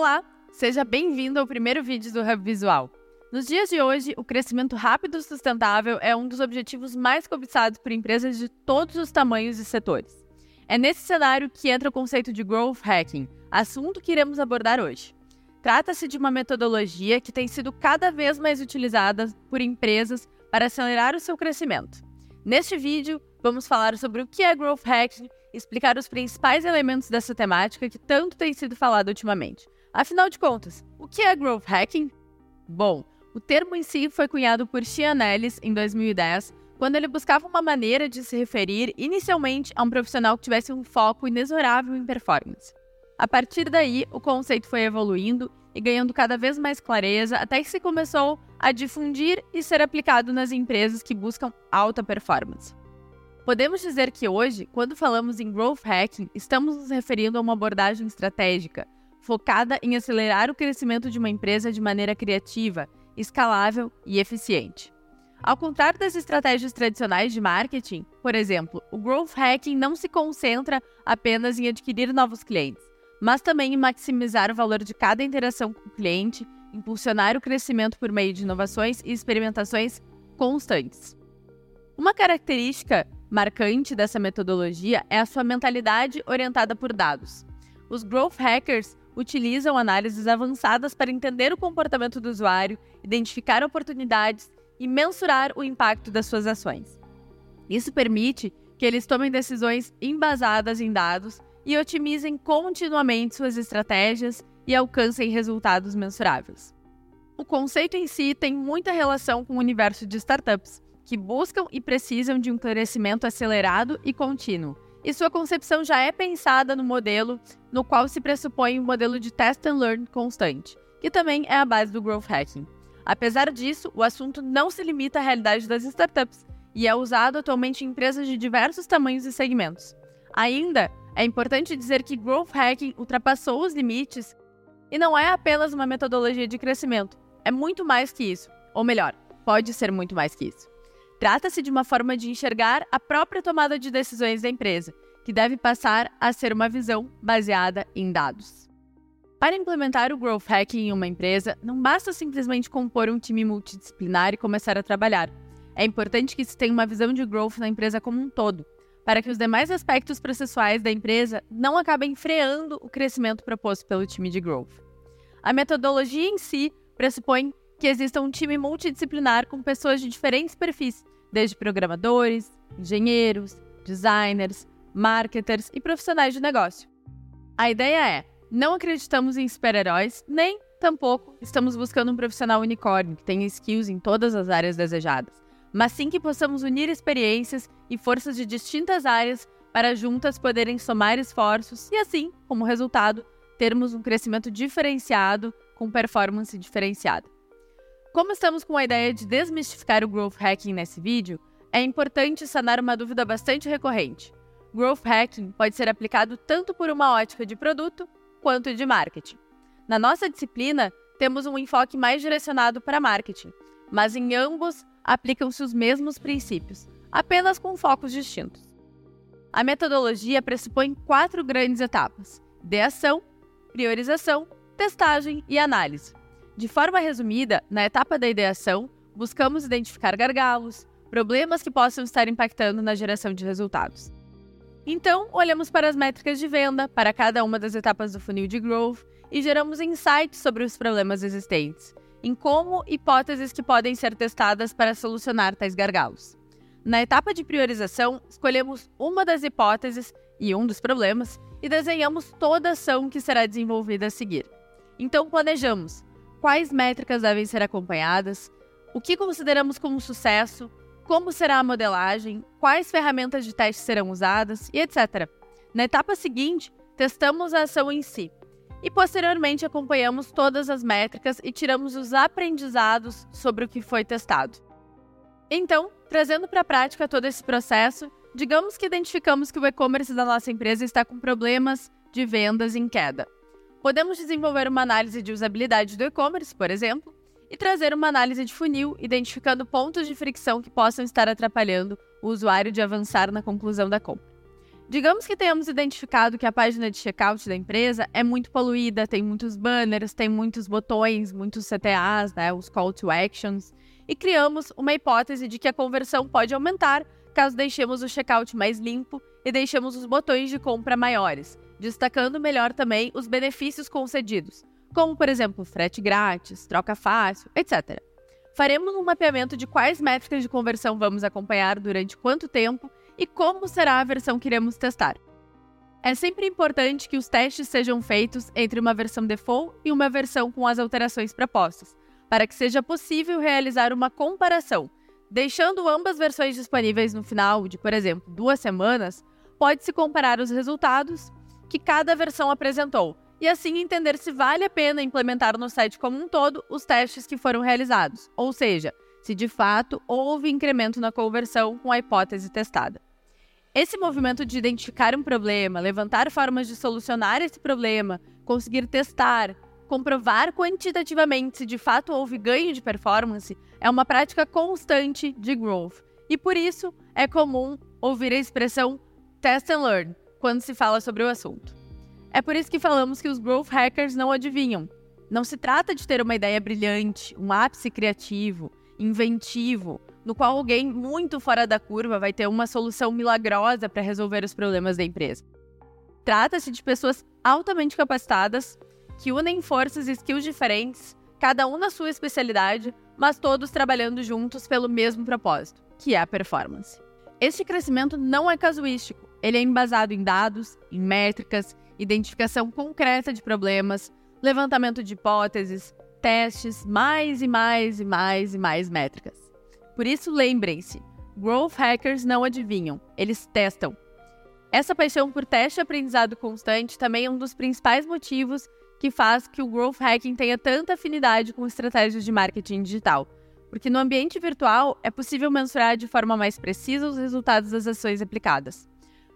Olá, seja bem-vindo ao primeiro vídeo do Hub Visual. Nos dias de hoje, o crescimento rápido e sustentável é um dos objetivos mais cobiçados por empresas de todos os tamanhos e setores. É nesse cenário que entra o conceito de Growth Hacking, assunto que iremos abordar hoje. Trata-se de uma metodologia que tem sido cada vez mais utilizada por empresas para acelerar o seu crescimento. Neste vídeo, vamos falar sobre o que é Growth Hacking explicar os principais elementos dessa temática que tanto tem sido falado ultimamente. Afinal de contas, o que é growth hacking? Bom, o termo em si foi cunhado por Sean Ellis em 2010, quando ele buscava uma maneira de se referir inicialmente a um profissional que tivesse um foco inexorável em performance. A partir daí, o conceito foi evoluindo e ganhando cada vez mais clareza até que se começou a difundir e ser aplicado nas empresas que buscam alta performance. Podemos dizer que hoje, quando falamos em growth hacking, estamos nos referindo a uma abordagem estratégica focada em acelerar o crescimento de uma empresa de maneira criativa, escalável e eficiente. Ao contrário das estratégias tradicionais de marketing, por exemplo, o growth hacking não se concentra apenas em adquirir novos clientes, mas também em maximizar o valor de cada interação com o cliente, impulsionar o crescimento por meio de inovações e experimentações constantes. Uma característica marcante dessa metodologia é a sua mentalidade orientada por dados. Os growth hackers utilizam análises avançadas para entender o comportamento do usuário, identificar oportunidades e mensurar o impacto das suas ações. Isso permite que eles tomem decisões embasadas em dados e otimizem continuamente suas estratégias e alcancem resultados mensuráveis. O conceito em si tem muita relação com o universo de startups, que buscam e precisam de um crescimento acelerado e contínuo e sua concepção já é pensada no modelo no qual se pressupõe um modelo de test and learn constante, que também é a base do growth hacking. Apesar disso, o assunto não se limita à realidade das startups e é usado atualmente em empresas de diversos tamanhos e segmentos. Ainda, é importante dizer que growth hacking ultrapassou os limites e não é apenas uma metodologia de crescimento, é muito mais que isso, ou melhor, pode ser muito mais que isso. Trata-se de uma forma de enxergar a própria tomada de decisões da empresa, que deve passar a ser uma visão baseada em dados. Para implementar o Growth Hacking em uma empresa, não basta simplesmente compor um time multidisciplinar e começar a trabalhar. É importante que se tenha uma visão de growth na empresa como um todo, para que os demais aspectos processuais da empresa não acabem freando o crescimento proposto pelo time de growth. A metodologia em si pressupõe que exista um time multidisciplinar com pessoas de diferentes perfis, desde programadores, engenheiros, designers, marketers e profissionais de negócio. A ideia é: não acreditamos em super-heróis, nem tampouco estamos buscando um profissional unicórnio que tenha skills em todas as áreas desejadas, mas sim que possamos unir experiências e forças de distintas áreas para juntas poderem somar esforços e assim, como resultado, termos um crescimento diferenciado com performance diferenciada. Como estamos com a ideia de desmistificar o growth hacking nesse vídeo, é importante sanar uma dúvida bastante recorrente. Growth hacking pode ser aplicado tanto por uma ótica de produto quanto de marketing. Na nossa disciplina, temos um enfoque mais direcionado para marketing, mas em ambos aplicam-se os mesmos princípios, apenas com focos distintos. A metodologia pressupõe quatro grandes etapas: ideação, priorização, testagem e análise. De forma resumida, na etapa da ideação, buscamos identificar gargalos, problemas que possam estar impactando na geração de resultados. Então, olhamos para as métricas de venda para cada uma das etapas do funil de growth e geramos insights sobre os problemas existentes, em como hipóteses que podem ser testadas para solucionar tais gargalos. Na etapa de priorização, escolhemos uma das hipóteses e um dos problemas e desenhamos toda a ação que será desenvolvida a seguir. Então, planejamos quais métricas devem ser acompanhadas, o que consideramos como sucesso, como será a modelagem, quais ferramentas de teste serão usadas e etc. Na etapa seguinte, testamos a ação em si e posteriormente acompanhamos todas as métricas e tiramos os aprendizados sobre o que foi testado. Então, trazendo para a prática todo esse processo, digamos que identificamos que o e-commerce da nossa empresa está com problemas de vendas em queda. Podemos desenvolver uma análise de usabilidade do e-commerce, por exemplo, e trazer uma análise de funil, identificando pontos de fricção que possam estar atrapalhando o usuário de avançar na conclusão da compra. Digamos que tenhamos identificado que a página de checkout da empresa é muito poluída, tem muitos banners, tem muitos botões, muitos CTAs, né, os call to actions, e criamos uma hipótese de que a conversão pode aumentar caso deixemos o checkout mais limpo e deixemos os botões de compra maiores, destacando melhor também os benefícios concedidos, como por exemplo frete grátis, troca fácil, etc. Faremos um mapeamento de quais métricas de conversão vamos acompanhar durante quanto tempo e como será a versão que iremos testar. É sempre importante que os testes sejam feitos entre uma versão default e uma versão com as alterações propostas, para que seja possível realizar uma comparação. Deixando ambas versões disponíveis no final de, por exemplo, duas semanas, pode-se comparar os resultados que cada versão apresentou e assim entender se vale a pena implementar no site como um todo os testes que foram realizados, ou seja, se de fato houve incremento na conversão com a hipótese testada. Esse movimento de identificar um problema, levantar formas de solucionar esse problema, conseguir testar, comprovar quantitativamente se de fato houve ganho de performance, é uma prática constante de growth. E por isso é comum ouvir a expressão test and learn quando se fala sobre o assunto. É por isso que falamos que os growth hackers não adivinham. Não se trata de ter uma ideia brilhante, um ápice criativo, inventivo, no qual alguém muito fora da curva vai ter uma solução milagrosa para resolver os problemas da empresa. Trata-se de pessoas altamente capacitadas que unem forças e skills diferentes, cada um na sua especialidade, mas todos trabalhando juntos pelo mesmo propósito, que é a performance. Este crescimento não é casuístico, ele é embasado em dados, em métricas, identificação concreta de problemas, levantamento de hipóteses, testes, mais e mais e mais e mais métricas. Por isso, lembrem-se: growth hackers não adivinham, eles testam. Essa paixão por teste e aprendizado constante também é um dos principais motivos que faz que o growth hacking tenha tanta afinidade com estratégias de marketing digital. Porque no ambiente virtual é possível mensurar de forma mais precisa os resultados das ações aplicadas.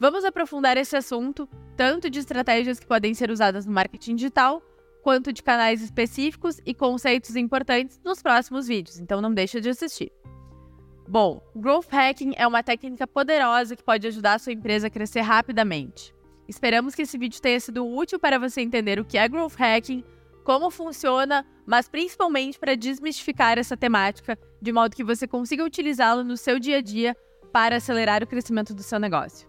Vamos aprofundar esse assunto, tanto de estratégias que podem ser usadas no marketing digital, quanto de canais específicos e conceitos importantes nos próximos vídeos, então não deixa de assistir. Bom, growth hacking é uma técnica poderosa que pode ajudar a sua empresa a crescer rapidamente. Esperamos que esse vídeo tenha sido útil para você entender o que é growth hacking, como funciona, mas principalmente para desmistificar essa temática de modo que você consiga utilizá-lo no seu dia a dia para acelerar o crescimento do seu negócio.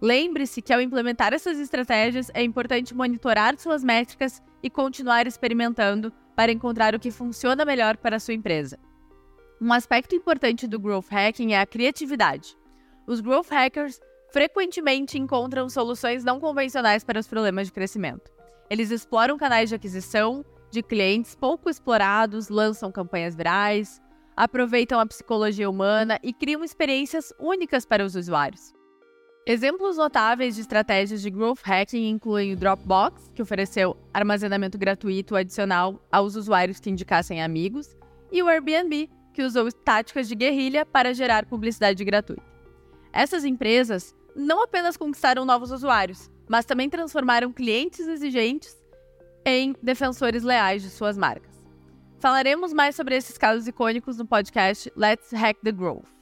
Lembre-se que ao implementar essas estratégias é importante monitorar suas métricas e continuar experimentando para encontrar o que funciona melhor para a sua empresa. Um aspecto importante do growth hacking é a criatividade. Os growth hackers frequentemente encontram soluções não convencionais para os problemas de crescimento. Eles exploram canais de aquisição de clientes pouco explorados, lançam campanhas virais, aproveitam a psicologia humana e criam experiências únicas para os usuários. Exemplos notáveis de estratégias de growth hacking incluem o Dropbox, que ofereceu armazenamento gratuito adicional aos usuários que indicassem amigos, e o Airbnb, que usou táticas de guerrilha para gerar publicidade gratuita. Essas empresas não apenas conquistaram novos usuários, mas também transformaram clientes exigentes em defensores leais de suas marcas. Falaremos mais sobre esses casos icônicos no podcast Let's Hack the Growth.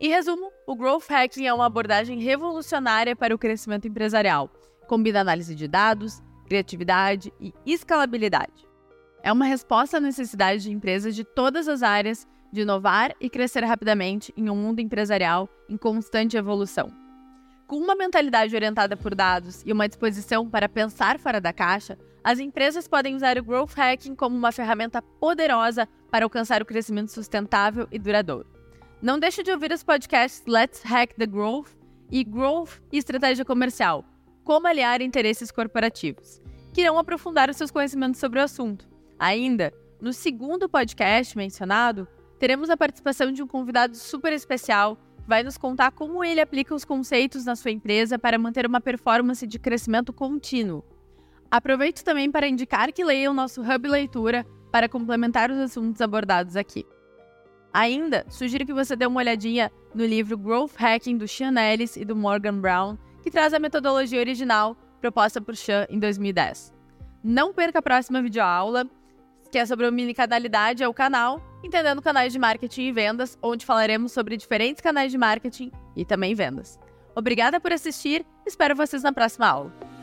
Em resumo, o Growth Hacking é uma abordagem revolucionária para o crescimento empresarial. Combina análise de dados, criatividade e escalabilidade. É uma resposta à necessidade de empresas de todas as áreas de inovar e crescer rapidamente em um mundo empresarial em constante evolução. Com uma mentalidade orientada por dados e uma disposição para pensar fora da caixa, as empresas podem usar o Growth Hacking como uma ferramenta poderosa para alcançar o crescimento sustentável e duradouro. Não deixe de ouvir os podcasts Let's Hack the Growth e Growth e Estratégia Comercial Como Aliar Interesses Corporativos, que irão aprofundar os seus conhecimentos sobre o assunto. Ainda, no segundo podcast mencionado, teremos a participação de um convidado super especial que vai nos contar como ele aplica os conceitos na sua empresa para manter uma performance de crescimento contínuo. Aproveito também para indicar que leiam nosso Hub Leitura para complementar os assuntos abordados aqui. Ainda, sugiro que você dê uma olhadinha no livro Growth Hacking do Sean Ellis e do Morgan Brown, que traz a metodologia original proposta por Sean em 2010. Não perca a próxima videoaula que é sobre omnicanalidade, é o canal Entendendo Canais de Marketing e Vendas, onde falaremos sobre diferentes canais de marketing e também vendas. Obrigada por assistir, espero vocês na próxima aula.